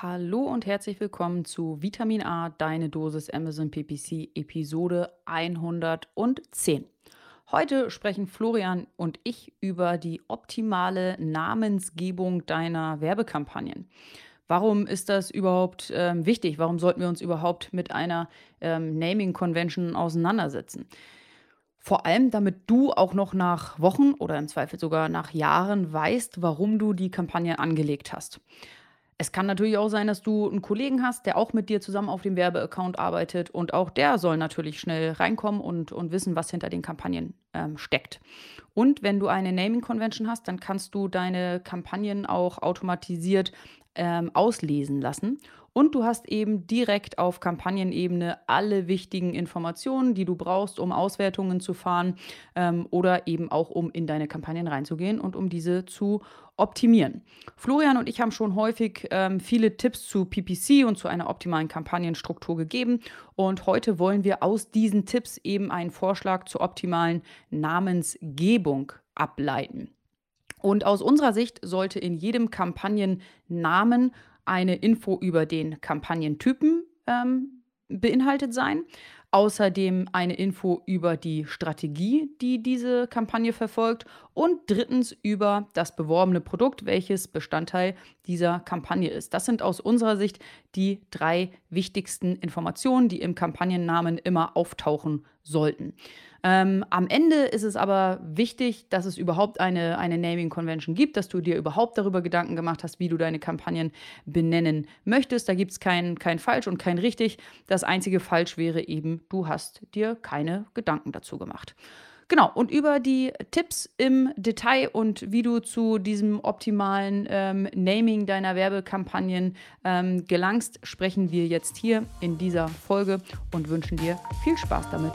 Hallo und herzlich willkommen zu Vitamin A, deine Dosis Amazon PPC, Episode 110. Heute sprechen Florian und ich über die optimale Namensgebung deiner Werbekampagnen. Warum ist das überhaupt ähm, wichtig? Warum sollten wir uns überhaupt mit einer ähm, Naming Convention auseinandersetzen? Vor allem, damit du auch noch nach Wochen oder im Zweifel sogar nach Jahren weißt, warum du die Kampagne angelegt hast. Es kann natürlich auch sein, dass du einen Kollegen hast, der auch mit dir zusammen auf dem Werbeaccount arbeitet und auch der soll natürlich schnell reinkommen und, und wissen, was hinter den Kampagnen ähm, steckt. Und wenn du eine Naming Convention hast, dann kannst du deine Kampagnen auch automatisiert ähm, auslesen lassen. Und du hast eben direkt auf Kampagnenebene alle wichtigen Informationen, die du brauchst, um Auswertungen zu fahren ähm, oder eben auch um in deine Kampagnen reinzugehen und um diese zu optimieren. Florian und ich haben schon häufig ähm, viele Tipps zu PPC und zu einer optimalen Kampagnenstruktur gegeben. Und heute wollen wir aus diesen Tipps eben einen Vorschlag zur optimalen Namensgebung ableiten. Und aus unserer Sicht sollte in jedem Kampagnennamen eine Info über den Kampagnentypen ähm, beinhaltet sein. Außerdem eine Info über die Strategie, die diese Kampagne verfolgt. Und drittens über das beworbene Produkt, welches Bestandteil dieser Kampagne ist. Das sind aus unserer Sicht die drei wichtigsten Informationen, die im Kampagnennamen immer auftauchen sollten. Ähm, am Ende ist es aber wichtig, dass es überhaupt eine, eine Naming Convention gibt, dass du dir überhaupt darüber Gedanken gemacht hast, wie du deine Kampagnen benennen möchtest. Da gibt es kein, kein Falsch und kein Richtig. Das einzige Falsch wäre eben, du hast dir keine Gedanken dazu gemacht. Genau, und über die Tipps im Detail und wie du zu diesem optimalen ähm, Naming deiner Werbekampagnen ähm, gelangst, sprechen wir jetzt hier in dieser Folge und wünschen dir viel Spaß damit.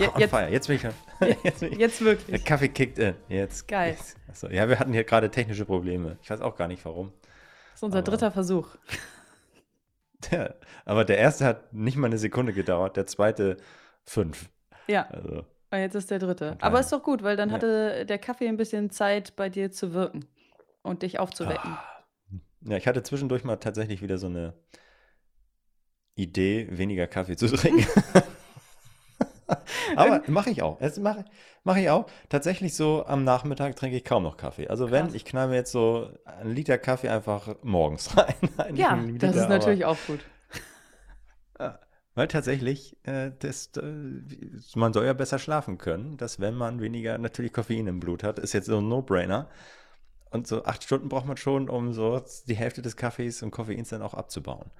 Ja, jetzt, fire. jetzt bin ich. Jetzt, jetzt, wirklich. Der Kaffee kickt in. Jetzt. Geil. Achso, ja, wir hatten hier gerade technische Probleme. Ich weiß auch gar nicht warum. Das ist unser aber, dritter Versuch. Der, aber der erste hat nicht mal eine Sekunde gedauert, der zweite fünf. Ja. Also, und jetzt ist der dritte. Aber ist doch gut, weil dann ja. hatte der Kaffee ein bisschen Zeit, bei dir zu wirken und dich aufzuwecken. Ah. Ja, ich hatte zwischendurch mal tatsächlich wieder so eine Idee, weniger Kaffee zu trinken. Aber mache ich auch. Das mache mach ich auch. Tatsächlich so am Nachmittag trinke ich kaum noch Kaffee. Also wenn, ich knall mir jetzt so einen Liter Kaffee einfach morgens rein. ja, Liter, das ist natürlich auch gut. Weil tatsächlich, äh, das, äh, man soll ja besser schlafen können, dass wenn man weniger natürlich Koffein im Blut hat, ist jetzt so ein No-Brainer. Und so acht Stunden braucht man schon, um so die Hälfte des Kaffees und Koffeins dann auch abzubauen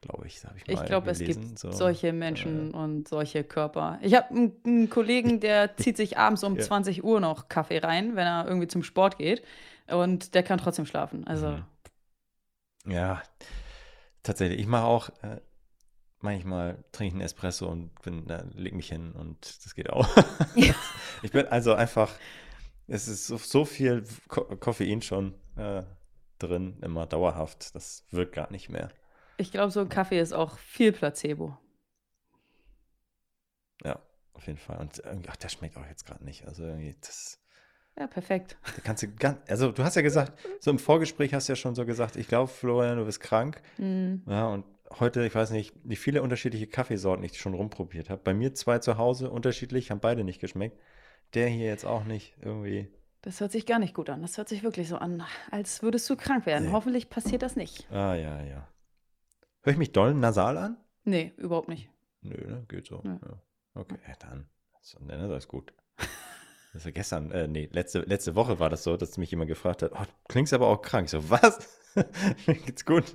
glaube ich. ich ich glaube, es gibt so. solche Menschen äh, und solche Körper. Ich habe einen, einen, Kollegen, der zieht sich abends um ja. 20 Uhr noch Kaffee rein, wenn er irgendwie zum Sport geht. Und der kann trotzdem schlafen. Also. Mhm. Ja, tatsächlich. Ich mache auch. Äh, manchmal trinke ich einen Espresso und bin, äh, leg mich hin und das geht auch. Ja. ich bin also einfach, es ist so, so viel Ko Koffein schon äh, drin, immer dauerhaft. Das wirkt gar nicht mehr. Ich glaube, so ein Kaffee ist auch viel Placebo. Ja, auf jeden Fall. Und ach, der schmeckt auch jetzt gerade nicht. Also irgendwie das. Ja, perfekt. Da kannst du ganz, also du hast ja gesagt, so im Vorgespräch hast du ja schon so gesagt, ich glaube, Florian, du bist krank. Mhm. Ja, und heute, ich weiß nicht, wie viele unterschiedliche Kaffeesorten ich schon rumprobiert habe. Bei mir zwei zu Hause unterschiedlich, haben beide nicht geschmeckt. Der hier jetzt auch nicht irgendwie. Das hört sich gar nicht gut an. Das hört sich wirklich so an, als würdest du krank werden. Nee. Hoffentlich passiert das nicht. Ah, ja, ja. Höre ich mich doll nasal an? Nee, überhaupt nicht. Nö, ne? Geht so. Ja. Ja. Okay, ja, dann. Das ist gut. Das war gestern, äh, nee, letzte, letzte Woche war das so, dass mich jemand gefragt hat, oh, klingst aber auch krank. Ich so, was? Mir geht's gut.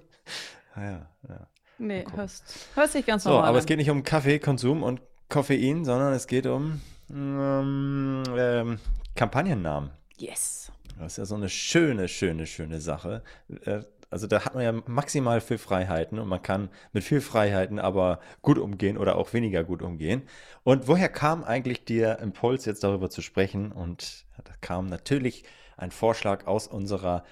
Ah, ja, ja. Nee, hörst, hörst dich ganz normal So, aber an. es geht nicht um Kaffeekonsum und Koffein, sondern es geht um ähm, ähm, Kampagnennamen. Yes. Das ist ja so eine schöne, schöne, schöne Sache. Äh, also da hat man ja maximal viel Freiheiten und man kann mit viel Freiheiten aber gut umgehen oder auch weniger gut umgehen. Und woher kam eigentlich der Impuls, jetzt darüber zu sprechen? Und da kam natürlich ein Vorschlag aus unserer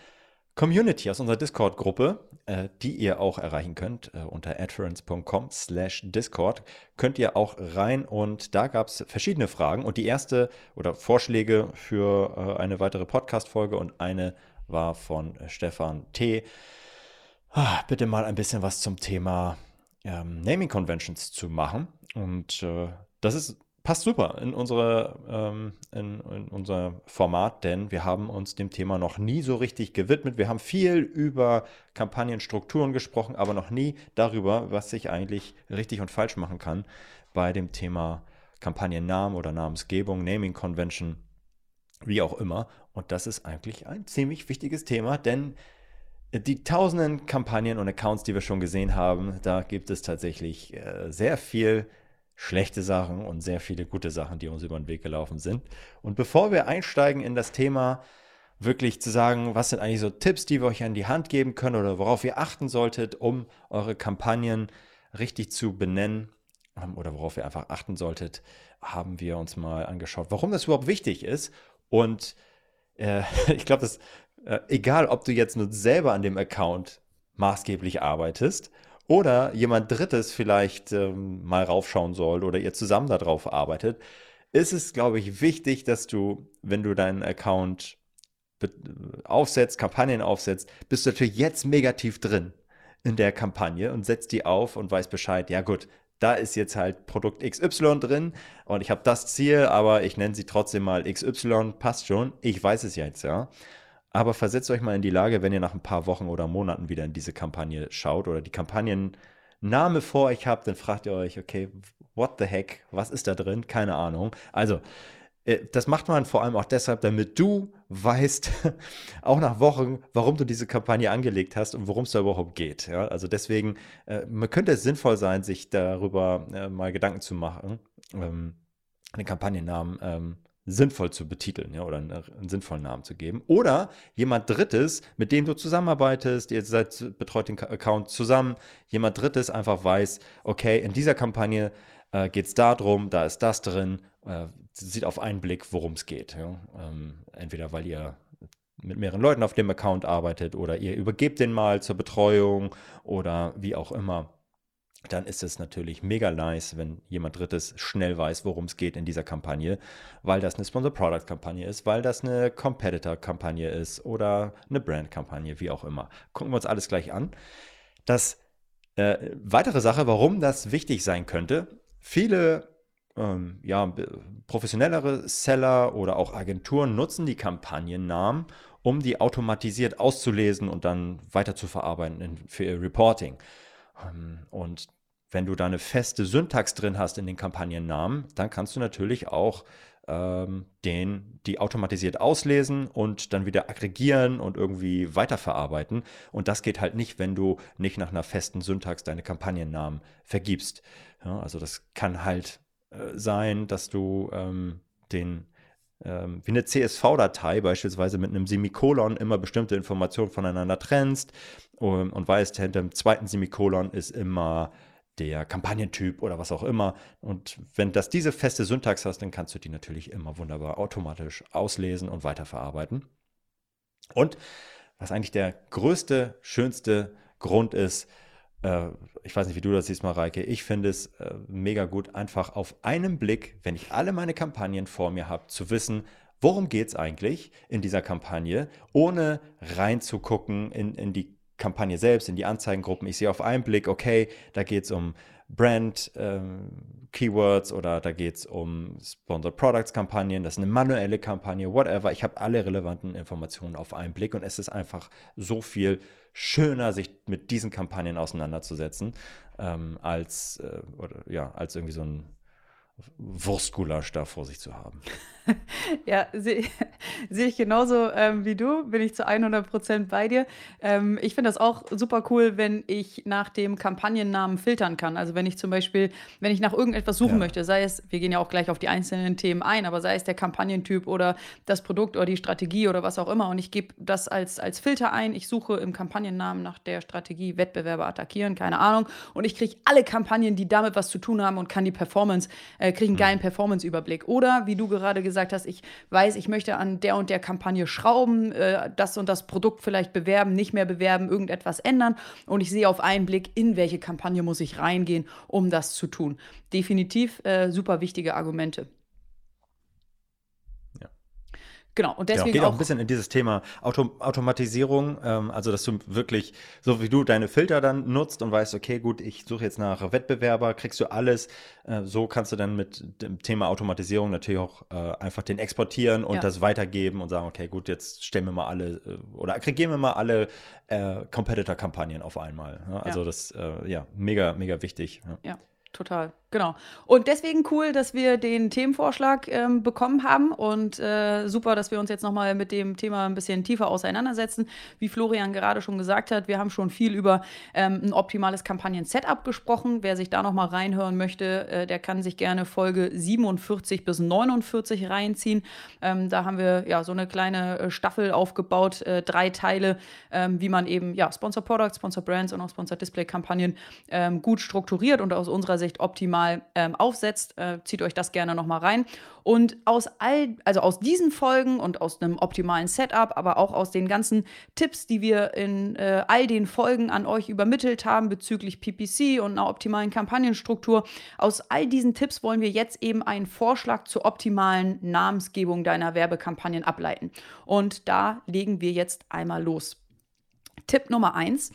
Community, aus unserer Discord-Gruppe, äh, die ihr auch erreichen könnt. Äh, unter adference.com slash Discord könnt ihr auch rein und da gab es verschiedene Fragen und die erste oder Vorschläge für äh, eine weitere Podcast-Folge und eine war von Stefan T. Ah, bitte mal ein bisschen was zum Thema ähm, Naming Conventions zu machen und äh, das ist passt super in, unsere, ähm, in, in, unser Format, denn wir haben uns dem Thema noch nie so richtig gewidmet. Wir haben viel über Kampagnenstrukturen gesprochen, aber noch nie darüber, was sich eigentlich richtig und falsch machen kann bei dem Thema Kampagnennamen oder Namensgebung, Naming Convention, wie auch immer. Und das ist eigentlich ein ziemlich wichtiges Thema, denn die tausenden Kampagnen und Accounts, die wir schon gesehen haben, da gibt es tatsächlich äh, sehr viel schlechte Sachen und sehr viele gute Sachen, die uns über den Weg gelaufen sind. Und bevor wir einsteigen in das Thema, wirklich zu sagen, was sind eigentlich so Tipps, die wir euch an die Hand geben können oder worauf ihr achten solltet, um eure Kampagnen richtig zu benennen ähm, oder worauf ihr einfach achten solltet, haben wir uns mal angeschaut, warum das überhaupt wichtig ist. Und äh, ich glaube, dass äh, egal, ob du jetzt nur selber an dem Account maßgeblich arbeitest oder jemand Drittes vielleicht ähm, mal raufschauen soll oder ihr zusammen darauf arbeitet, ist es, glaube ich, wichtig, dass du, wenn du deinen Account aufsetzt, Kampagnen aufsetzt, bist du natürlich jetzt mega tief drin in der Kampagne und setzt die auf und weißt Bescheid, ja gut, da ist jetzt halt Produkt XY drin und ich habe das Ziel, aber ich nenne sie trotzdem mal XY, passt schon, ich weiß es jetzt, ja. Aber versetzt euch mal in die Lage, wenn ihr nach ein paar Wochen oder Monaten wieder in diese Kampagne schaut oder die Kampagnenname vor euch habt, dann fragt ihr euch, okay, what the heck, was ist da drin? Keine Ahnung. Also, das macht man vor allem auch deshalb, damit du weißt, auch nach Wochen, warum du diese Kampagne angelegt hast und worum es da überhaupt geht. Ja, also deswegen äh, könnte es sinnvoll sein, sich darüber äh, mal Gedanken zu machen, ähm, den Kampagnennamen ähm, sinnvoll zu betiteln ja, oder einen, einen, sinnvollen Namen zu geben. Oder jemand Drittes, mit dem du zusammenarbeitest, ihr seid, betreut den Account zusammen, jemand Drittes einfach weiß, okay, in dieser Kampagne äh, geht es darum, da ist das drin, äh, sieht auf einen Blick, worum es geht. Ja? Ähm, entweder weil ihr mit mehreren Leuten auf dem Account arbeitet oder ihr übergebt den mal zur Betreuung oder wie auch immer dann ist es natürlich mega nice, wenn jemand Drittes schnell weiß, worum es geht in dieser Kampagne, weil das eine Sponsor-Product-Kampagne ist, weil das eine Competitor-Kampagne ist oder eine Brand-Kampagne, wie auch immer. Gucken wir uns alles gleich an. Das äh, weitere Sache, warum das wichtig sein könnte, viele ähm, ja, professionellere Seller oder auch Agenturen nutzen die Kampagnennamen, um die automatisiert auszulesen und dann weiter zu verarbeiten für ihr Reporting. Ähm, und wenn du da eine feste Syntax drin hast in den Kampagnennamen, dann kannst du natürlich auch ähm, den, die automatisiert auslesen und dann wieder aggregieren und irgendwie weiterverarbeiten. Und das geht halt nicht, wenn du nicht nach einer festen Syntax deine Kampagnennamen vergibst. Ja, also das kann halt äh, sein, dass du ähm, den ähm, wie eine CSV-Datei beispielsweise mit einem Semikolon immer bestimmte Informationen voneinander trennst und, und weißt, hinter dem zweiten Semikolon ist immer der Kampagnentyp oder was auch immer. Und wenn das diese feste Syntax hast, dann kannst du die natürlich immer wunderbar automatisch auslesen und weiterverarbeiten. Und was eigentlich der größte, schönste Grund ist, äh, ich weiß nicht, wie du das siehst, Mareike, ich finde es äh, mega gut, einfach auf einen Blick, wenn ich alle meine Kampagnen vor mir habe, zu wissen, worum geht es eigentlich in dieser Kampagne, ohne reinzugucken in, in die Kampagne selbst, in die Anzeigengruppen. Ich sehe auf einen Blick, okay, da geht es um Brand ähm, oder da geht es um Sponsored Products Kampagnen, das ist eine manuelle Kampagne, whatever. Ich habe alle relevanten Informationen auf einen Blick und es ist einfach so viel schöner, sich mit diesen Kampagnen auseinanderzusetzen, ähm, als, äh, oder, ja, als irgendwie so ein Wurstgulasch da vor sich zu haben. Ja, sehe seh ich genauso ähm, wie du, bin ich zu 100 Prozent bei dir. Ähm, ich finde das auch super cool, wenn ich nach dem Kampagnennamen filtern kann. Also wenn ich zum Beispiel, wenn ich nach irgendetwas suchen Ja. möchte, sei es, wir gehen ja auch gleich auf die einzelnen Themen ein, aber sei es der Kampagnentyp oder das Produkt oder die Strategie oder was auch immer und ich gebe das als, als Filter ein, ich suche im Kampagnennamen nach der Strategie Wettbewerber attackieren, keine Ahnung, und ich kriege alle Kampagnen, die damit was zu tun haben und kann die Performance, äh, kriege einen geilen Performance-Überblick. Oder wie du gerade gesagt hast, ich weiß, ich möchte an der und der Kampagne schrauben, äh, das und das Produkt vielleicht bewerben, nicht mehr bewerben, irgendetwas ändern und ich sehe auf einen Blick, in welche Kampagne muss ich reingehen, um das zu tun. Definitiv äh, super wichtige Argumente. Ja. Genau, und deswegen geht auch auch ein bisschen in dieses Thema Auto Automatisierung, ähm, also dass du wirklich, so wie du deine Filter dann nutzt und weißt, okay, gut, ich suche jetzt nach Wettbewerber, kriegst du alles, äh, so kannst du dann mit dem Thema Automatisierung natürlich auch äh, einfach den exportieren und Ja. das weitergeben und sagen, okay, gut, jetzt stellen wir mal alle äh, oder aggregieren wir mal alle äh, Competitor-Kampagnen auf einmal. Ja? Also Ja. das, äh, ja, mega, mega wichtig. Ja. Ja, total. Genau. Und deswegen cool, dass wir den Themenvorschlag ähm, bekommen haben und äh, super, dass wir uns jetzt nochmal mit dem Thema ein bisschen tiefer auseinandersetzen. Wie Florian gerade schon gesagt hat, wir haben schon viel über ähm, ein optimales Kampagnen-Setup gesprochen. Wer sich da nochmal reinhören möchte, äh, der kann sich gerne Folge 47 bis 49 reinziehen. Ähm, da haben wir ja so eine kleine äh, Staffel aufgebaut, äh, drei Teile, ähm, wie man eben ja Sponsor Products, Sponsor Brands und auch Sponsor Display Kampagnen ähm, gut strukturiert und aus unserer Sicht optimal ähm, aufsetzt. Äh, zieht euch das gerne nochmal rein. Und aus all, also aus diesen Folgen und aus einem optimalen Setup, aber auch aus den ganzen Tipps, die wir in äh, all den Folgen an euch übermittelt haben bezüglich PPC und einer optimalen Kampagnenstruktur, aus all diesen Tipps wollen wir jetzt eben einen Vorschlag zur optimalen Namensgebung deiner Werbekampagnen ableiten. Und da legen wir jetzt einmal los. Tipp Nummer eins.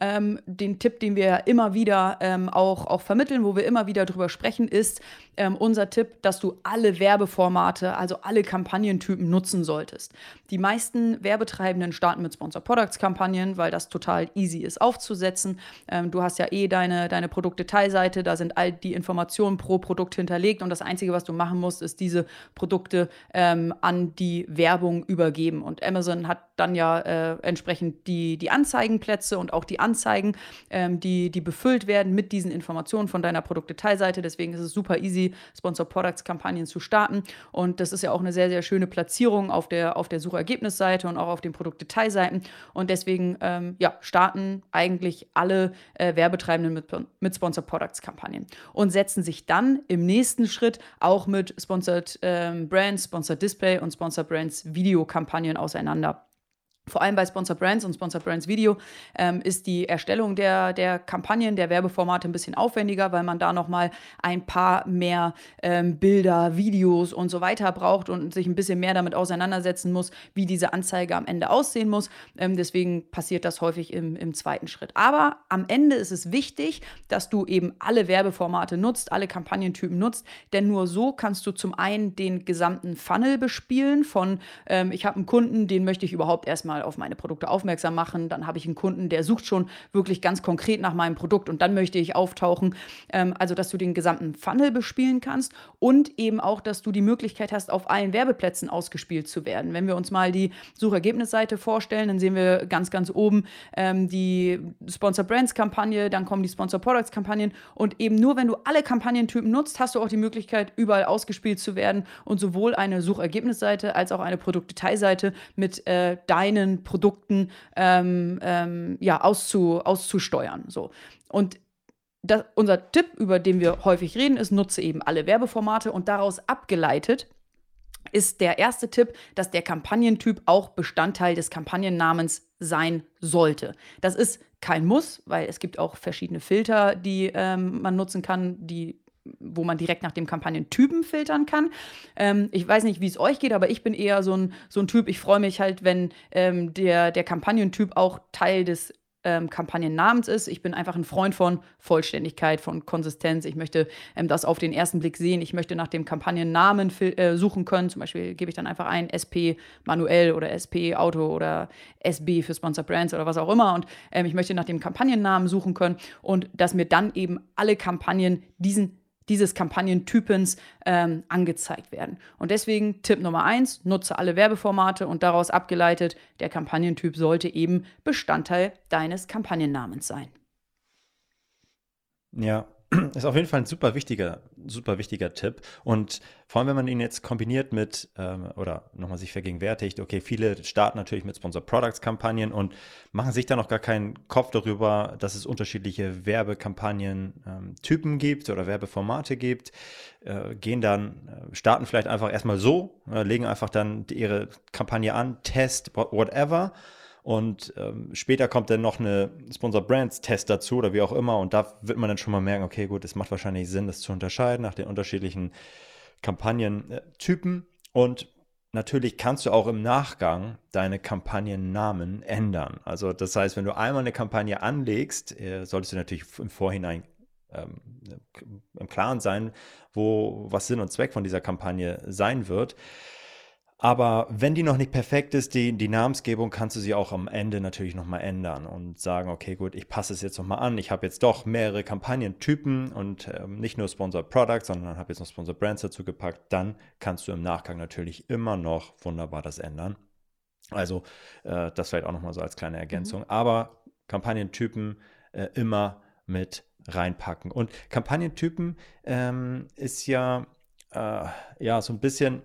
Ähm, den Tipp, den wir immer wieder ähm, auch, auch vermitteln, wo wir immer wieder drüber sprechen, ist ähm, unser Tipp, dass du alle Werbeformate, also alle Kampagnentypen nutzen solltest. Die meisten Werbetreibenden starten mit Sponsor Products Kampagnen, weil das total easy ist aufzusetzen. Ähm, du hast ja eh deine, deine Produktdetailseite, da sind all die Informationen pro Produkt hinterlegt und das Einzige, was du machen musst, ist diese Produkte ähm, an die Werbung übergeben. Und Amazon hat dann ja äh, entsprechend die, die Anzeigenplätze und auch die Anzeigen, ähm, die, die befüllt werden mit diesen Informationen von deiner Produktdetailseite. Deswegen ist es super easy, Sponsor Products Kampagnen zu starten. Und das ist ja auch eine sehr, sehr schöne Platzierung auf der, auf der Suchergebnisseite und auch auf den Produktdetailseiten. Und deswegen ähm, ja, starten eigentlich alle äh, Werbetreibenden mit, mit Sponsor Products Kampagnen und setzen sich dann im nächsten Schritt auch mit Sponsored ähm, Brands, Sponsored Display und Sponsored Brands Videokampagnen auseinander. Vor allem bei Sponsor Brands und Sponsor Brands Video ähm, ist die Erstellung der, der Kampagnen, der Werbeformate ein bisschen aufwendiger, weil man da nochmal ein paar mehr ähm, Bilder, Videos und so weiter braucht und sich ein bisschen mehr damit auseinandersetzen muss, wie diese Anzeige am Ende aussehen muss. Ähm, deswegen passiert das häufig im, im zweiten Schritt. Aber am Ende ist es wichtig, dass du eben alle Werbeformate nutzt, alle Kampagnentypen nutzt, denn nur so kannst du zum einen den gesamten Funnel bespielen von, ähm, ich habe einen Kunden, den möchte ich überhaupt erstmal auf meine Produkte aufmerksam machen. Dann habe ich einen Kunden, der sucht schon wirklich ganz konkret nach meinem Produkt und dann möchte ich auftauchen. Ähm, also, dass du den gesamten Funnel bespielen kannst und eben auch, dass du die Möglichkeit hast, auf allen Werbeplätzen ausgespielt zu werden. Wenn wir uns mal die Suchergebnisseite vorstellen, dann sehen wir ganz, ganz oben ähm, die Sponsor Brands Kampagne, dann kommen die Sponsor Products Kampagnen und eben nur, wenn du alle Kampagnentypen nutzt, hast du auch die Möglichkeit, überall ausgespielt zu werden und sowohl eine Suchergebnisseite als auch eine Produktdetailseite mit äh, deinen Produkten ähm, ähm, ja, auszu, auszusteuern. So. Und das, unser Tipp, über den wir häufig reden, ist, nutze eben alle Werbeformate und daraus abgeleitet ist der erste Tipp, dass der Kampagnentyp auch Bestandteil des Kampagnennamens sein sollte. Das ist kein Muss, weil es gibt auch verschiedene Filter, die ähm, man nutzen kann, die wo man direkt nach dem Kampagnentypen filtern kann. Ähm, ich weiß nicht, wie es euch geht, aber ich bin eher so ein, so ein Typ, ich freue mich halt, wenn ähm, der, der Kampagnentyp auch Teil des ähm, Kampagnennamens ist. Ich bin einfach ein Freund von Vollständigkeit, von Konsistenz. Ich möchte ähm, das auf den ersten Blick sehen. Ich möchte nach dem Kampagnennamen äh, suchen können. Zum Beispiel gebe ich dann einfach ein SP manuell oder SP Auto oder SB für Sponsor Brands oder was auch immer. Und ähm, ich möchte nach dem Kampagnennamen suchen können und dass mir dann eben alle Kampagnen diesen dieses Kampagnentypens ähm, angezeigt werden. Und deswegen Tipp Nummer eins, nutze alle Werbeformate und daraus abgeleitet, der Kampagnentyp sollte eben Bestandteil deines Kampagnennamens sein. Ja, ist auf jeden Fall ein super wichtiger, super wichtiger Tipp. Und vor allem, wenn man ihn jetzt kombiniert mit ähm, oder nochmal sich vergegenwärtigt, okay, viele starten natürlich mit Sponsor Products Kampagnen und machen sich da noch gar keinen Kopf darüber, dass es unterschiedliche Werbekampagnen-Typen ähm, gibt oder Werbeformate gibt, äh, gehen dann, äh, starten vielleicht einfach erstmal so, äh, legen einfach dann ihre Kampagne an, Test, whatever und ähm, später kommt dann noch eine Sponsor Brands Test dazu oder wie auch immer. Und da wird man dann schon mal merken, okay, gut, es macht wahrscheinlich Sinn, das zu unterscheiden nach den unterschiedlichen Kampagnentypen. Und natürlich kannst du auch im Nachgang deine Kampagnennamen ändern. Also das heißt, wenn du einmal eine Kampagne anlegst, äh, solltest du natürlich im Vorhinein ähm, im Klaren sein, wo was Sinn und Zweck von dieser Kampagne sein wird. Aber wenn die noch nicht perfekt ist, die, die Namensgebung, kannst du sie auch am Ende natürlich nochmal ändern und sagen, okay, gut, ich passe es jetzt nochmal an. Ich habe jetzt doch mehrere Kampagnentypen und ähm, nicht nur Sponsored Products, sondern habe jetzt noch Sponsored Brands dazu gepackt. Dann kannst du im Nachgang natürlich immer noch wunderbar das ändern. Also äh, das vielleicht auch nochmal so als kleine Ergänzung. Mhm. Aber Kampagnentypen äh, immer mit reinpacken. Und Kampagnentypen ähm, ist ja, äh, ja so ein bisschen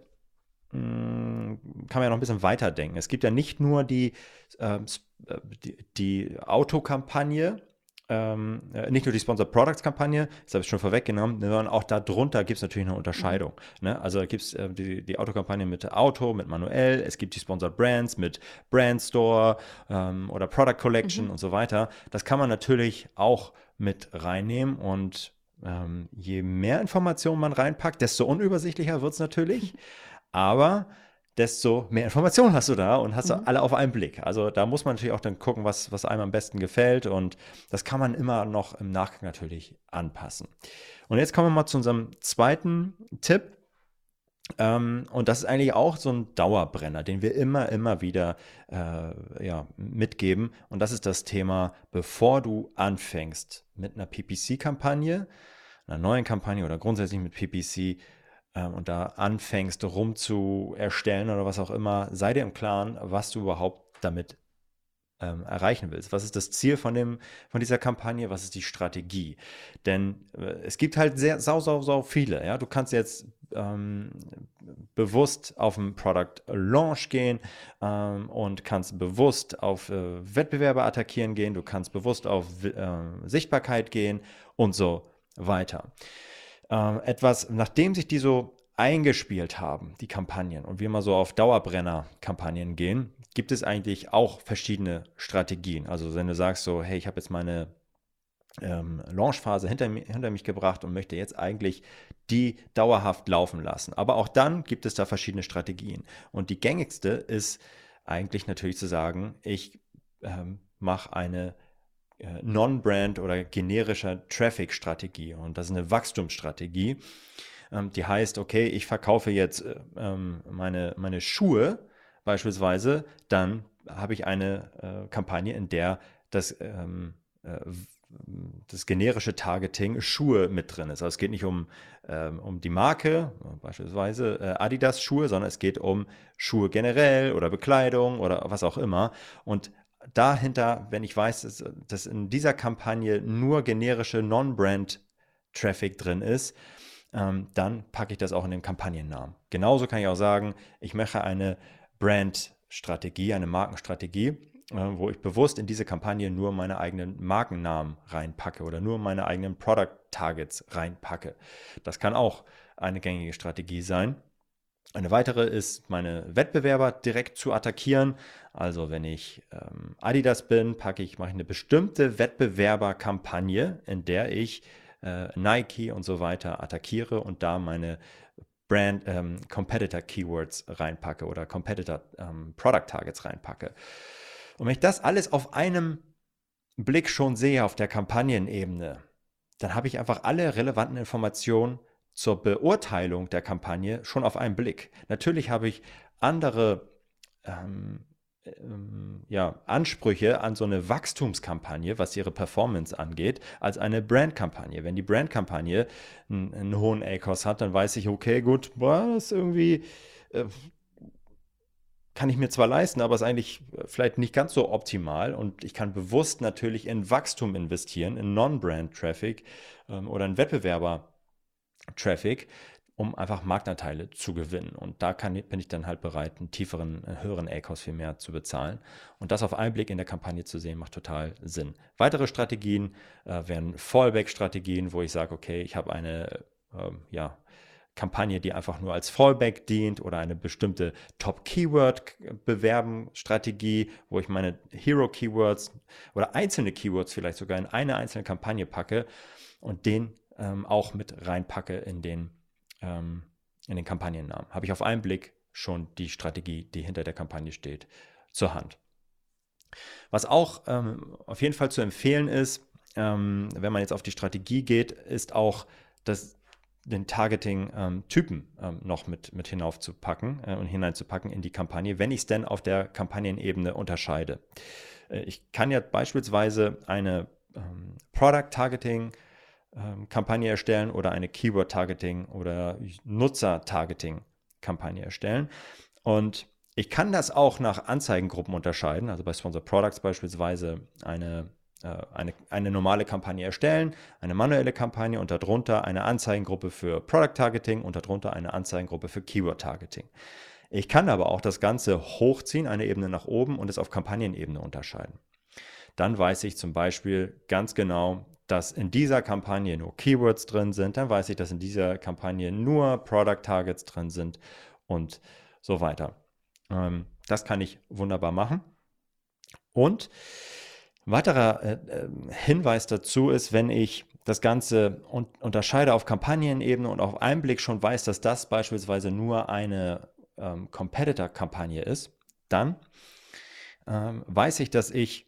kann man ja noch ein bisschen weiterdenken. Es gibt ja nicht nur die, ähm, äh, die, die Autokampagne, ähm, äh, nicht nur die Sponsored Products Kampagne, das habe ich schon vorweggenommen, sondern auch darunter gibt es natürlich eine Unterscheidung. Mhm. Ne? Also da gibt es äh, die, die Autokampagne mit Auto, mit manuell, es gibt die Sponsored Brands mit Brand Store ähm, oder Product Collection mhm. und so weiter. Das kann man natürlich auch mit reinnehmen und ähm, je mehr Informationen man reinpackt, desto unübersichtlicher wird es natürlich. aber desto mehr Informationen hast du da und hast mhm. alle auf einen Blick. Also da muss man natürlich auch dann gucken, was, was einem am besten gefällt und das kann man immer noch im Nachgang natürlich anpassen. Und jetzt kommen wir mal zu unserem zweiten Tipp. Ähm, und das ist eigentlich auch so ein Dauerbrenner, den wir immer, immer wieder äh, ja, mitgeben. Und das ist das Thema, bevor du anfängst mit einer PPC-Kampagne, einer neuen Kampagne oder grundsätzlich mit PPC, ähm, und da anfängst rum zu erstellen oder was auch immer, sei dir im Klaren, was du überhaupt damit ähm, erreichen willst. Was ist das Ziel von, dem, von dieser Kampagne? Was ist die Strategie? Denn äh, es gibt halt sehr, sau, sau, sau viele. Ja? Du kannst jetzt ähm, bewusst auf ein Product Launch gehen ähm, und kannst bewusst auf äh, Wettbewerber attackieren gehen. Du kannst bewusst auf äh, Sichtbarkeit gehen und so weiter äh, etwas, nachdem sich die so eingespielt haben, die Kampagnen, und wir mal so auf Dauerbrenner-Kampagnen gehen, gibt es eigentlich auch verschiedene Strategien. Also wenn du sagst so, hey, ich habe jetzt meine ähm, Launchphase hinter, hinter mich gebracht und möchte jetzt eigentlich die dauerhaft laufen lassen. Aber auch dann gibt es da verschiedene Strategien. Und die gängigste ist eigentlich natürlich zu sagen, ich ähm, mache eine Non-Brand oder generischer Traffic-Strategie. Und das ist eine Wachstumsstrategie. Ähm, die heißt, okay, ich verkaufe jetzt äh, ähm, meine, meine Schuhe beispielsweise, dann habe ich eine äh, Kampagne, in der das, ähm, das generische Targeting Schuhe mit drin ist. Also es geht nicht um, um die Marke, beispielsweise Adidas Schuhe, sondern es geht um Schuhe generell oder Bekleidung oder was auch immer. Und dahinter, wenn ich weiß, dass, dass in dieser Kampagne nur generische Non-Brand-Traffic drin ist, ähm, dann packe ich das auch in den Kampagnennamen. Genauso kann ich auch sagen, ich mache eine Brand-Strategie, eine Markenstrategie, äh, wo ich bewusst in diese Kampagne nur meine eigenen Markennamen reinpacke oder nur meine eigenen Product Targets reinpacke. Das kann auch eine gängige Strategie sein. Eine weitere ist, meine Wettbewerber direkt zu attackieren. Also wenn ich ähm, Adidas bin, packe ich, mache ich eine bestimmte Wettbewerberkampagne, in der ich äh, Nike und so weiter attackiere und da meine Brand ähm, Competitor Keywords reinpacke oder Competitor ähm, Product Targets reinpacke. Und wenn ich das alles auf einem Blick schon sehe auf der Kampagnenebene, dann habe ich einfach alle relevanten Informationen zur Beurteilung der Kampagne schon auf einen Blick. Natürlich habe ich andere ähm, ähm, ja, Ansprüche an so eine Wachstumskampagne, was ihre Performance angeht, als eine Brandkampagne. Wenn die Brandkampagne einen, einen hohen ACOS hat, dann weiß ich, okay, gut, boah, das ist irgendwie, äh, kann ich mir zwar leisten, aber ist eigentlich vielleicht nicht ganz so optimal und ich kann bewusst natürlich in Wachstum investieren, in Non-Brand-Traffic ähm, oder in Wettbewerber-Traffic, um einfach Marktanteile zu gewinnen. Und da kann, bin ich dann halt bereit, einen tieferen, einen höheren ACOS viel mehr zu bezahlen. Und das auf einen Blick in der Kampagne zu sehen, macht total Sinn. Weitere Strategien äh, wären Fallback-Strategien, wo ich sage, okay, ich habe eine äh, ja, Kampagne, die einfach nur als Fallback dient oder eine bestimmte Top-Keyword-Bewerben-Strategie, wo ich meine Hero-Keywords oder einzelne Keywords vielleicht sogar in eine einzelne Kampagne packe und den ähm, auch mit reinpacke in den ähm, in den Kampagnennamen. Habe ich auf einen Blick schon die Strategie, die hinter der Kampagne steht, zur Hand. Was auch ähm, auf jeden Fall zu empfehlen ist, ähm, wenn man jetzt auf die Strategie geht, ist auch das, den Targeting-Typen ähm, noch mit, mit hinaufzupacken äh, und hineinzupacken in die Kampagne, wenn ich es denn auf der Kampagnenebene unterscheide. Äh, ich kann ja beispielsweise eine ähm, Product-Targeting- ähm, Kampagne erstellen oder eine Keyword-Targeting oder Nutzer-Targeting-Kampagne erstellen. Und ich kann das auch nach Anzeigengruppen unterscheiden, also bei Sponsor Products beispielsweise eine, äh, eine, eine normale Kampagne erstellen, eine manuelle Kampagne und darunter eine Anzeigengruppe für Product Targeting und darunter eine Anzeigengruppe für Keyword Targeting. Ich kann aber auch das Ganze hochziehen, eine Ebene nach oben und es auf Kampagnenebene unterscheiden. Dann weiß ich zum Beispiel ganz genau, dass in dieser Kampagne nur Keywords drin sind, dann weiß ich, dass in dieser Kampagne nur Product Targets drin sind und so weiter. Ähm, das kann ich wunderbar machen. Und weiterer äh, äh, Hinweis dazu ist, wenn ich das Ganze un unterscheide auf Kampagnenebene und auf einen Blick schon weiß, dass das beispielsweise nur eine ähm, Competitor-Kampagne ist, dann ähm, weiß ich, dass ich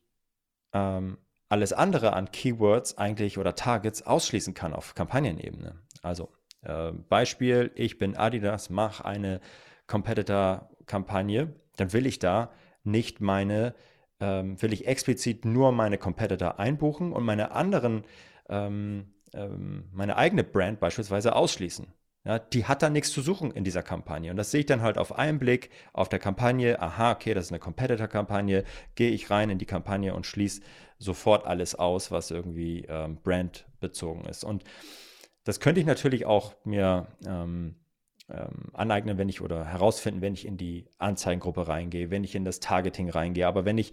ähm, alles andere an Keywords eigentlich oder Targets ausschließen kann auf Kampagnenebene. Also äh, Beispiel, ich bin Adidas, mache eine Competitor-Kampagne, dann will ich da nicht meine, ähm, will ich explizit nur meine Competitor einbuchen und meine anderen, ähm, ähm, meine eigene Brand beispielsweise ausschließen. Ja, die hat da nichts zu suchen in dieser Kampagne. Und das sehe ich dann halt auf einen Blick auf der Kampagne. Aha, okay, das ist eine Competitor-Kampagne. Gehe ich rein in die Kampagne und schließe sofort alles aus, was irgendwie ähm, brandbezogen ist. Und das könnte ich natürlich auch mir ähm, ähm, aneignen, wenn ich oder herausfinden, wenn ich in die Anzeigengruppe reingehe, wenn ich in das Targeting reingehe. Aber wenn ich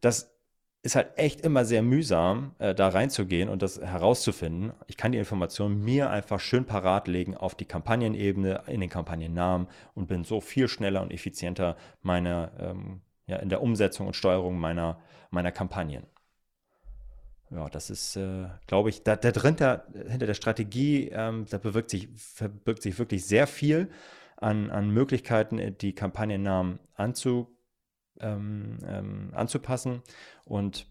das ist halt echt immer sehr mühsam, äh, da reinzugehen und das herauszufinden. Ich kann die Informationen mir einfach schön parat legen auf die Kampagnenebene, in den Kampagnennamen und bin so viel schneller und effizienter meine, ähm, ja, in der Umsetzung und Steuerung meiner, meiner Kampagnen. Ja, das ist, äh, glaube ich, da, da drin, da, hinter der Strategie, ähm, da bewirkt sich, verbirgt sich wirklich sehr viel an, an Möglichkeiten, die Kampagnennamen anzupassen ähm, ähm, anzupassen. Und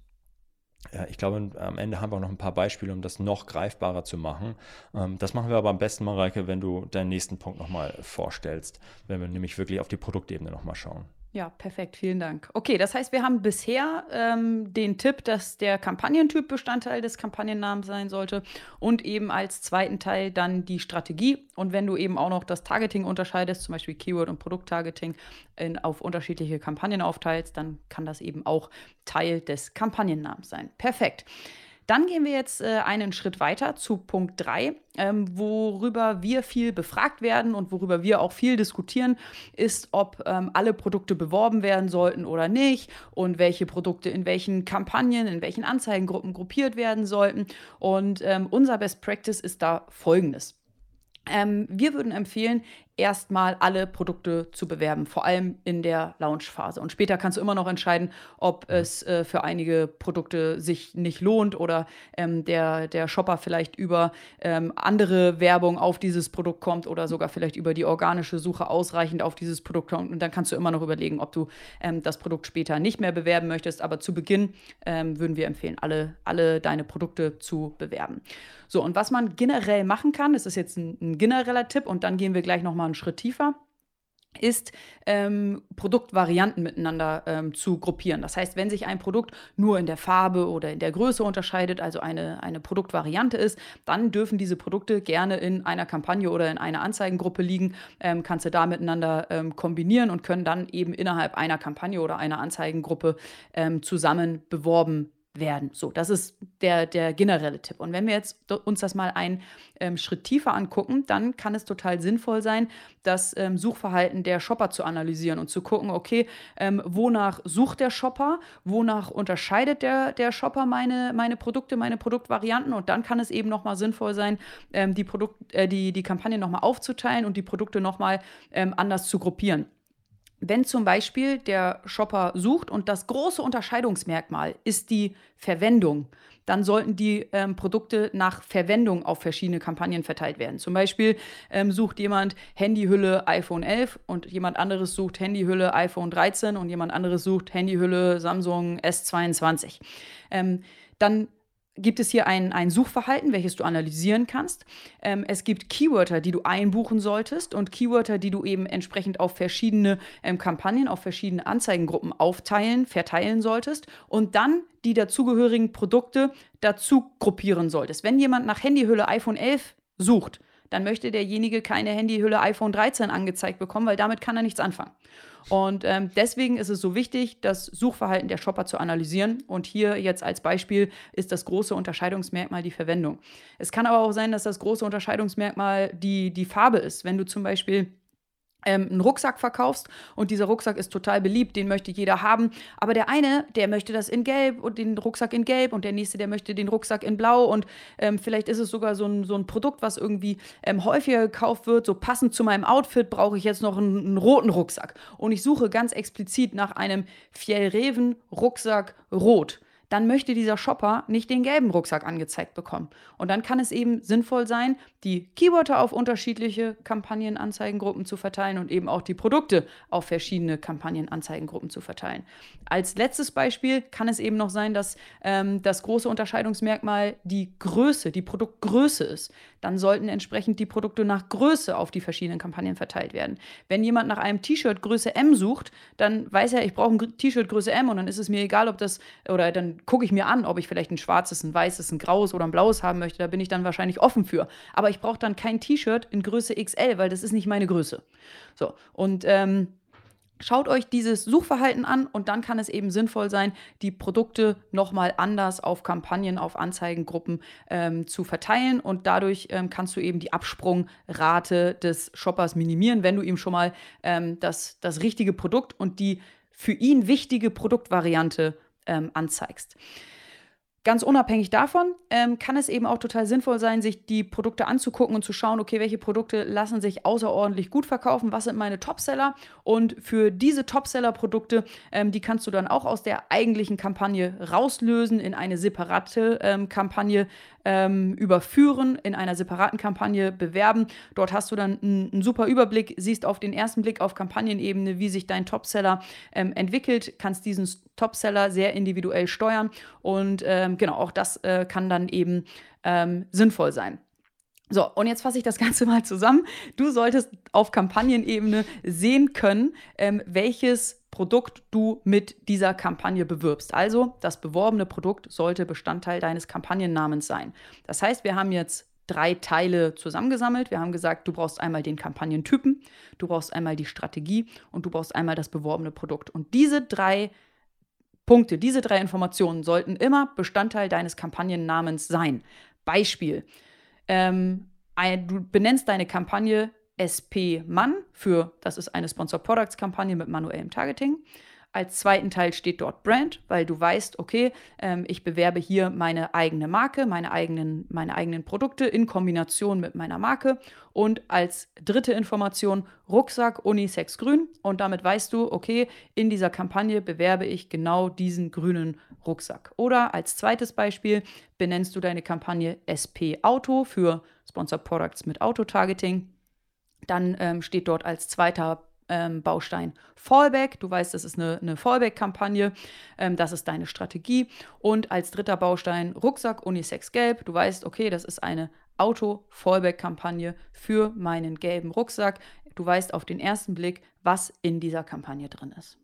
äh, ich glaube, am Ende haben wir noch ein paar Beispiele, um das noch greifbarer zu machen. Ähm, das machen wir aber am besten, Mareike, wenn du deinen nächsten Punkt nochmal vorstellst, wenn wir nämlich wirklich auf die Produktebene nochmal schauen. Ja, perfekt, vielen Dank. Okay, das heißt, wir haben bisher ähm, den Tipp, dass der Kampagnentyp Bestandteil des Kampagnennamens sein sollte und eben als zweiten Teil dann die Strategie. Und wenn du eben auch noch das Targeting unterscheidest, zum Beispiel Keyword- und Produkttargeting in, auf unterschiedliche Kampagnen aufteilst, dann kann das eben auch Teil des Kampagnennamens sein. Perfekt. Dann gehen wir jetzt äh, einen Schritt weiter zu Punkt 3, ähm, worüber wir viel befragt werden und worüber wir auch viel diskutieren, ist, ob ähm, alle Produkte beworben werden sollten oder nicht und welche Produkte in welchen Kampagnen, in welchen Anzeigengruppen gruppiert werden sollten. Und ähm, unser Best Practice ist da folgendes. Ähm, wir würden empfehlen, erstmal alle Produkte zu bewerben, vor allem in der Launchphase. Und später kannst du immer noch entscheiden, ob mhm. es äh, für einige Produkte sich nicht lohnt oder ähm, der, der Shopper vielleicht über ähm, andere Werbung auf dieses Produkt kommt oder sogar vielleicht über die organische Suche ausreichend auf dieses Produkt kommt. Und dann kannst du immer noch überlegen, ob du ähm, das Produkt später nicht mehr bewerben möchtest. Aber zu Beginn ähm, würden wir empfehlen, alle, alle deine Produkte zu bewerben. So, und was man generell machen kann, das ist jetzt ein, ein genereller Tipp und dann gehen wir gleich nochmal einen Schritt tiefer ist, ähm, Produktvarianten miteinander ähm, zu gruppieren. Das heißt, wenn sich ein Produkt nur in der Farbe oder in der Größe unterscheidet, also eine, eine Produktvariante ist, dann dürfen diese Produkte gerne in einer Kampagne oder in einer Anzeigengruppe liegen. Ähm, kannst du da miteinander ähm, kombinieren und können dann eben innerhalb einer Kampagne oder einer Anzeigengruppe ähm, zusammen beworben werden. So, das ist der, der generelle Tipp. Und wenn wir jetzt uns das mal einen ähm, Schritt tiefer angucken, dann kann es total sinnvoll sein, das ähm, Suchverhalten der Shopper zu analysieren und zu gucken, okay, ähm, wonach sucht der Shopper, wonach unterscheidet der, der Shopper meine, meine Produkte, meine Produktvarianten und dann kann es eben nochmal sinnvoll sein, ähm, die, Produkt, äh, die, die Kampagne nochmal aufzuteilen und die Produkte nochmal ähm, anders zu gruppieren. Wenn zum Beispiel der Shopper sucht und das große Unterscheidungsmerkmal ist die Verwendung, dann sollten die ähm, Produkte nach Verwendung auf verschiedene Kampagnen verteilt werden. Zum Beispiel ähm, sucht jemand Handyhülle iPhone 11 und jemand anderes sucht Handyhülle iPhone 13 und jemand anderes sucht Handyhülle Samsung S22. Ähm, dann gibt es hier ein, ein Suchverhalten, welches du analysieren kannst. Ähm, es gibt Keywörter, die du einbuchen solltest und Keywörter, die du eben entsprechend auf verschiedene ähm, Kampagnen, auf verschiedene Anzeigengruppen aufteilen, verteilen solltest und dann die dazugehörigen Produkte dazu gruppieren solltest. Wenn jemand nach Handyhülle iPhone 11 sucht, dann möchte derjenige keine Handyhülle iPhone 13 angezeigt bekommen, weil damit kann er nichts anfangen. Und ähm, deswegen ist es so wichtig, das Suchverhalten der Shopper zu analysieren. Und hier jetzt als Beispiel ist das große Unterscheidungsmerkmal die Verwendung. Es kann aber auch sein, dass das große Unterscheidungsmerkmal die, die Farbe ist. Wenn du zum Beispiel ähm, einen Rucksack verkaufst und dieser Rucksack ist total beliebt, den möchte jeder haben. Aber der eine, der möchte das in Gelb und den Rucksack in Gelb und der nächste, der möchte den Rucksack in Blau und ähm, vielleicht ist es sogar so ein, so ein Produkt, was irgendwie ähm, häufiger gekauft wird. So passend zu meinem Outfit brauche ich jetzt noch einen, einen roten Rucksack. Und ich suche ganz explizit nach einem Fjellreven Rucksack rot dann möchte dieser Shopper nicht den gelben Rucksack angezeigt bekommen. Und dann kann es eben sinnvoll sein, die Keywörter auf unterschiedliche Kampagnenanzeigengruppen zu verteilen und eben auch die Produkte auf verschiedene Kampagnenanzeigengruppen zu verteilen. Als letztes Beispiel kann es eben noch sein, dass ähm, das große Unterscheidungsmerkmal die Größe, die Produktgröße ist. Dann sollten entsprechend die Produkte nach Größe auf die verschiedenen Kampagnen verteilt werden. Wenn jemand nach einem T-Shirt Größe M sucht, dann weiß er, ich brauche ein T-Shirt Größe M und dann ist es mir egal, ob das, oder dann gucke ich mir an, ob ich vielleicht ein schwarzes, ein weißes, ein graues oder ein blaues haben möchte. Da bin ich dann wahrscheinlich offen für. Aber ich brauche dann kein T-Shirt in Größe XL, weil das ist nicht meine Größe. So, und ähm, Schaut euch dieses Suchverhalten an und dann kann es eben sinnvoll sein, die Produkte nochmal anders auf Kampagnen, auf Anzeigengruppen ähm, zu verteilen und dadurch ähm, kannst du eben die Absprungrate des Shoppers minimieren, wenn du ihm schon mal ähm, das, das richtige Produkt und die für ihn wichtige Produktvariante ähm, anzeigst. Ganz unabhängig davon ähm, kann es eben auch total sinnvoll sein, sich die Produkte anzugucken und zu schauen, okay, welche Produkte lassen sich außerordentlich gut verkaufen, was sind meine Topseller und für diese Topseller-Produkte, ähm, die kannst du dann auch aus der eigentlichen Kampagne rauslösen, in eine separate ähm, Kampagne ähm, überführen, in einer separaten Kampagne bewerben. Dort hast du dann einen, super Überblick, siehst auf den ersten Blick auf Kampagnenebene, wie sich dein Topseller ähm, entwickelt, kannst diesen Topseller sehr individuell steuern und ähm, genau, auch das äh, kann dann eben ähm, sinnvoll sein. So, und jetzt fasse ich das Ganze mal zusammen. Du solltest auf Kampagnenebene sehen können, ähm, welches Produkt du mit dieser Kampagne bewirbst. Also das beworbene Produkt sollte Bestandteil deines Kampagnennamens sein. Das heißt, wir haben jetzt drei Teile zusammengesammelt. Wir haben gesagt, du brauchst einmal den Kampagnentypen, du brauchst einmal die Strategie und du brauchst einmal das beworbene Produkt. Und diese drei Punkte, diese drei Informationen sollten immer Bestandteil deines Kampagnennamens sein. Beispiel. Ähm, du benennst deine Kampagne SP Mann für, das ist eine Sponsor Products Kampagne mit manuellem Targeting. Als zweiten Teil steht dort Brand, weil du weißt, okay, ähm, ich bewerbe hier meine eigene Marke, meine eigenen, meine eigenen Produkte in Kombination mit meiner Marke. Und als dritte Information Rucksack Unisex Grün. Und damit weißt du, okay, in dieser Kampagne bewerbe ich genau diesen grünen Rucksack. Oder als zweites Beispiel benennst du deine Kampagne SP Auto für Sponsor Products mit Auto-Targeting. Dann ähm, steht dort als zweiter ähm, Baustein Fallback. Du weißt, das ist eine, eine Fallback-Kampagne. Ähm, das ist deine Strategie. Und als dritter Baustein Rucksack Unisex Gelb. Du weißt, okay, das ist eine Auto-Fallback-Kampagne für meinen gelben Rucksack. du weißt auf den ersten Blick, was in dieser Kampagne drin ist.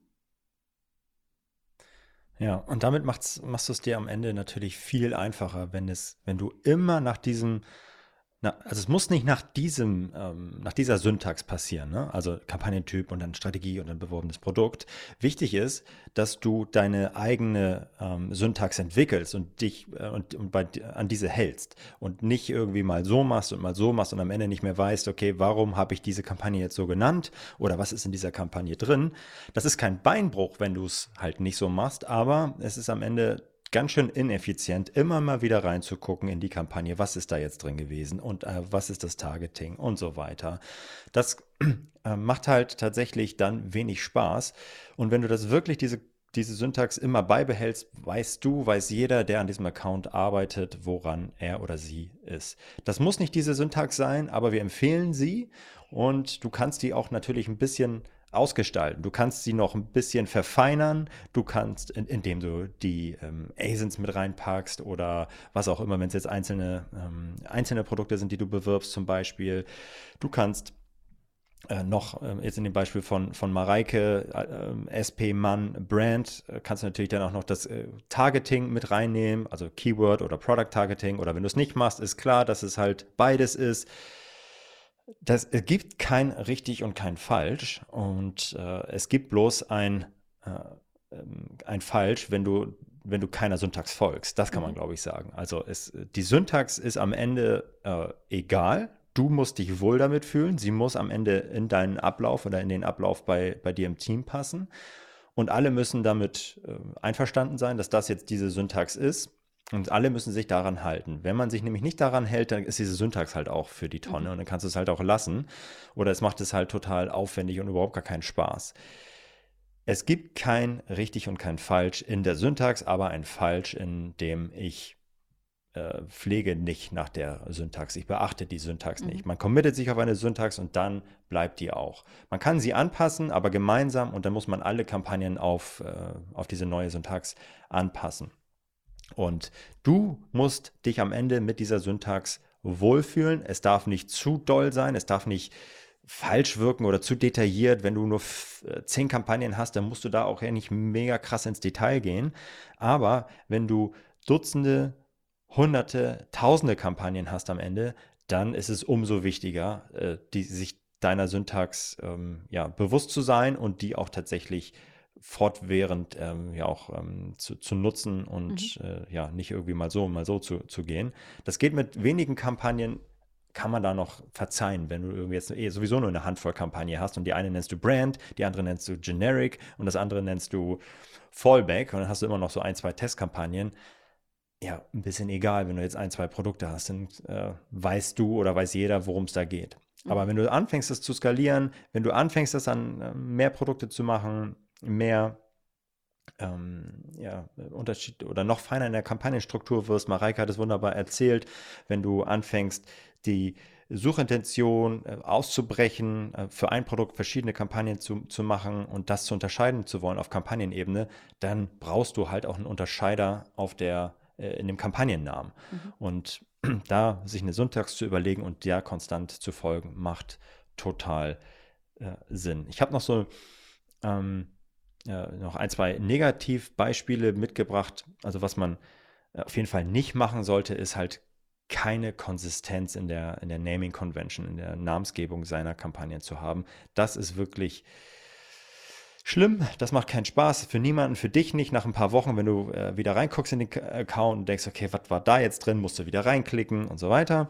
Ja, und damit machst du es dir am Ende natürlich viel einfacher, wenn es, wenn du immer nach diesem na, also es muss nicht nach diesem, ähm, nach dieser Syntax passieren, ne? also Kampagnentyp und dann Strategie und dann beworbenes Produkt. Wichtig ist, dass du deine eigene ähm, Syntax entwickelst und dich äh, und, und bei, an diese hältst und nicht irgendwie mal so machst und mal so machst und am Ende nicht mehr weißt, okay, warum habe ich diese Kampagne jetzt so genannt oder was ist in dieser Kampagne drin. Das ist kein Beinbruch, wenn du es halt nicht so machst, aber es ist am Ende ganz schön ineffizient, immer mal wieder reinzugucken in die Kampagne, was ist da jetzt drin gewesen und äh, was ist das Targeting und so weiter. Das äh, macht halt tatsächlich dann wenig Spaß. Und wenn du das wirklich diese diese Syntax immer beibehältst, weißt du, weiß jeder, der an diesem Account arbeitet, woran er oder sie ist. Das muss nicht diese Syntax sein, aber wir empfehlen sie und du kannst die auch natürlich ein bisschen ausgestalten. Du kannst sie noch ein bisschen verfeinern. Du kannst, in, indem du die ähm, ASINs mit reinpackst oder was auch immer, wenn es jetzt einzelne, ähm, einzelne Produkte sind, die du bewirbst zum Beispiel. Du kannst äh, noch äh, jetzt in dem Beispiel von, von Mareike, äh, SP Mann Brand, äh, kannst du natürlich dann auch noch das äh, Targeting mit reinnehmen, also Keyword oder Product Targeting. Oder wenn du es nicht machst, ist klar, dass es halt beides ist das, es gibt kein richtig und kein falsch und äh, es gibt bloß ein, äh, ähm, ein falsch, wenn du, wenn du keiner Syntax folgst. Das kann man, mhm. glaube ich, sagen. Also es, die Syntax ist am Ende äh, egal. Du musst dich wohl damit fühlen. Sie muss am Ende in deinen Ablauf oder in den Ablauf bei, bei dir im Team passen. Und alle müssen damit äh, einverstanden sein, dass das jetzt diese Syntax ist. Und alle müssen sich daran halten. Wenn man sich nämlich nicht daran hält, dann ist diese Syntax halt auch für die Tonne mhm. und dann kannst du es halt auch lassen. Oder es macht es halt total aufwendig und überhaupt gar keinen Spaß. Es gibt kein richtig und kein falsch in der Syntax, aber ein falsch, in dem ich äh, pflege nicht nach der Syntax. Ich beachte die Syntax mhm. nicht. Man committet sich auf eine Syntax und dann bleibt die auch. Man kann sie anpassen, aber gemeinsam und dann muss man alle Kampagnen auf, äh, auf diese neue Syntax anpassen. Und du musst dich am Ende mit dieser Syntax wohlfühlen. Es darf nicht zu doll sein, es darf nicht falsch wirken oder zu detailliert. Wenn du nur äh, zehn Kampagnen hast, dann musst du da auch ja nicht mega krass ins Detail gehen. Aber wenn du Dutzende, Hunderte, Tausende Kampagnen hast am Ende, dann ist es umso wichtiger, äh, die, sich deiner Syntax ähm, ja, bewusst zu sein und die auch tatsächlich fortwährend ähm, ja auch ähm, zu, zu, nutzen und mhm. äh, ja nicht irgendwie mal so, mal so zu, zu gehen. Das geht mit wenigen Kampagnen, kann man da noch verzeihen, wenn du irgendwie jetzt eh sowieso nur eine Handvoll Kampagne hast und die eine nennst du Brand, die andere nennst du Generic und das andere nennst du Fallback und dann hast du immer noch so ein, zwei Testkampagnen. Ja, ein bisschen egal, wenn du jetzt ein, zwei Produkte hast, dann äh, weißt du oder weiß jeder, worum es da geht. Aber mhm. wenn du anfängst, das zu skalieren, wenn du anfängst, das an äh, mehr Produkte zu machen, mehr ähm, ja, Unterschied oder noch feiner in der Kampagnenstruktur wirst. Mareike hat es wunderbar erzählt, wenn du anfängst, die Suchintention äh, auszubrechen, äh, für ein Produkt verschiedene Kampagnen zu, zu machen und das zu unterscheiden zu wollen auf Kampagnenebene, dann brauchst du halt auch einen Unterscheider auf der, äh, in dem Kampagnennamen. Mhm. Und da sich eine Syntax zu überlegen und der konstant zu folgen, macht total Sinn. Ich habe noch so ähm, äh, noch ein, zwei Negativbeispiele mitgebracht. Also was man äh, auf jeden Fall nicht machen sollte, ist halt keine Konsistenz in der, in der Naming Convention, in der Namensgebung seiner Kampagnen zu haben. Das ist wirklich schlimm. Das macht keinen Spaß für niemanden, für dich nicht. Nach ein paar Wochen, wenn du äh, wieder reinguckst in den Account und denkst, okay, was war da jetzt drin, musst du wieder reinklicken und so weiter.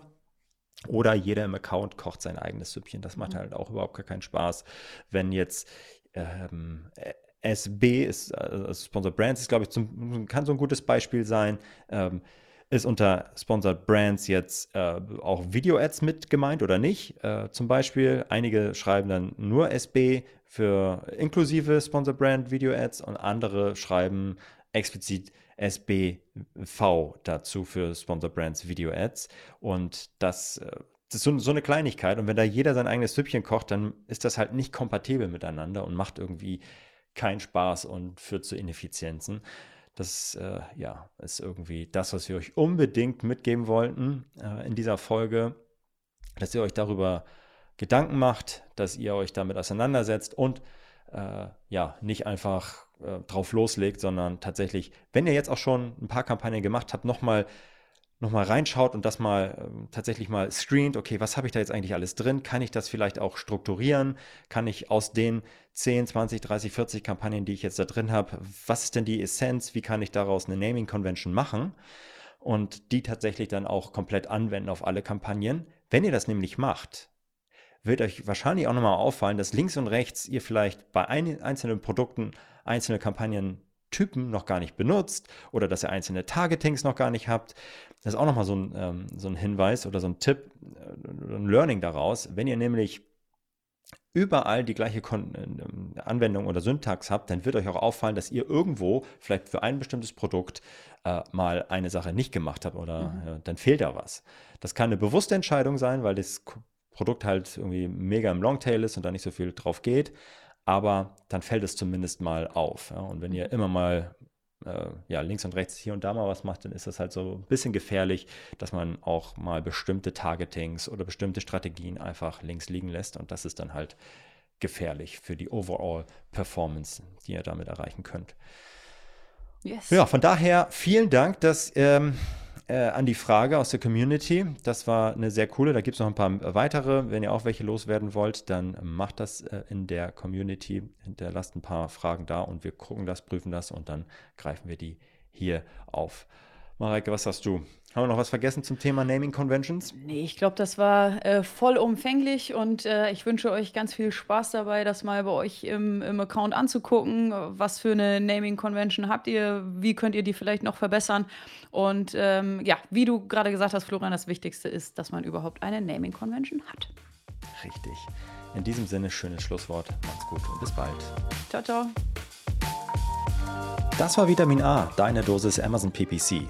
Oder jeder im Account kocht sein eigenes Süppchen. Das macht mhm. halt auch überhaupt gar keinen Spaß. Wenn jetzt ähm, SB ist, also Sponsor Brands ist, glaube ich, zum, kann so ein gutes Beispiel sein. Ähm, ist unter Sponsored Brands jetzt äh, auch Video-Ads mit gemeint oder nicht? Äh, zum Beispiel, einige schreiben dann nur SB für inklusive Sponsored Brand Video-Ads und andere schreiben explizit SBV dazu für Sponsored Brands Video-Ads. Und das, äh, das ist so, so, eine Kleinigkeit. Und wenn da jeder sein eigenes Süppchen kocht, dann ist das halt nicht kompatibel miteinander und macht irgendwie keinen Spaß und führt zu Ineffizienzen. Das äh, ja, ist irgendwie das, was wir euch unbedingt mitgeben wollten äh, in dieser Folge, dass ihr euch darüber Gedanken macht, dass ihr euch damit auseinandersetzt und äh, ja, nicht einfach äh, drauf loslegt, sondern tatsächlich, wenn ihr jetzt auch schon ein paar Kampagnen gemacht habt, nochmal noch mal reinschaut und das mal äh, tatsächlich mal screent, okay, was habe ich da jetzt eigentlich alles drin? Kann ich das vielleicht auch strukturieren? Kann ich aus den 10, 20, 30, 40 Kampagnen, die ich jetzt da drin habe, was ist denn die Essenz? Wie kann ich daraus eine Naming Convention machen? Und die tatsächlich dann auch komplett anwenden auf alle Kampagnen. Wenn ihr das nämlich macht, wird euch wahrscheinlich auch nochmal auffallen, dass links und rechts ihr vielleicht bei ein, einzelnen Produkten einzelne Kampagnentypen noch gar nicht benutzt oder dass ihr einzelne Targetings noch gar nicht habt. Das ist auch nochmal so ein, ähm, so ein Hinweis oder so ein Tipp, äh, ein Learning daraus. Wenn ihr nämlich überall die gleiche Kon äh, Anwendung oder Syntax habt, dann wird euch auch auffallen, dass ihr irgendwo vielleicht für ein bestimmtes Produkt äh, mal eine Sache nicht gemacht habt oder mhm. äh, dann fehlt da was. Das kann eine bewusste Entscheidung sein, weil das Produkt halt irgendwie mega im Longtail ist und da nicht so viel drauf geht. Aber dann fällt es zumindest mal auf. Ja? Und wenn ihr immer mal äh, ja, links und rechts hier und da mal was macht, dann ist das halt so ein bisschen gefährlich, dass man auch mal bestimmte Targetings oder bestimmte Strategien einfach links liegen lässt. Und das ist dann halt gefährlich für die Overall Performance, die ihr damit erreichen könnt. Yes. Ja, von daher vielen Dank, dass ähm, äh, an die Frage aus der Community. Das war eine sehr coole. Da gibt es noch ein paar weitere. Wenn ihr auch welche loswerden wollt, dann macht das äh, in der Community. Hinterlasst ein paar Fragen da und wir gucken das, prüfen das und dann greifen wir die hier auf. Mareike, was hast du? Haben wir noch was vergessen zum Thema Naming Conventions? Nee, ich glaube, das war äh, vollumfänglich und äh, ich wünsche euch ganz viel Spaß dabei, das mal bei euch im, im Account anzugucken. Was für eine Naming Convention habt ihr? Wie könnt ihr die vielleicht noch verbessern? Und ähm, ja, wie du gerade gesagt hast, Florian, das Wichtigste ist, dass man überhaupt eine Naming Convention hat. Richtig. In diesem Sinne, schönes Schlusswort. Macht's gut und bis bald. Ciao, ciao. Das war Vitamin A, deine Dosis Amazon PPC.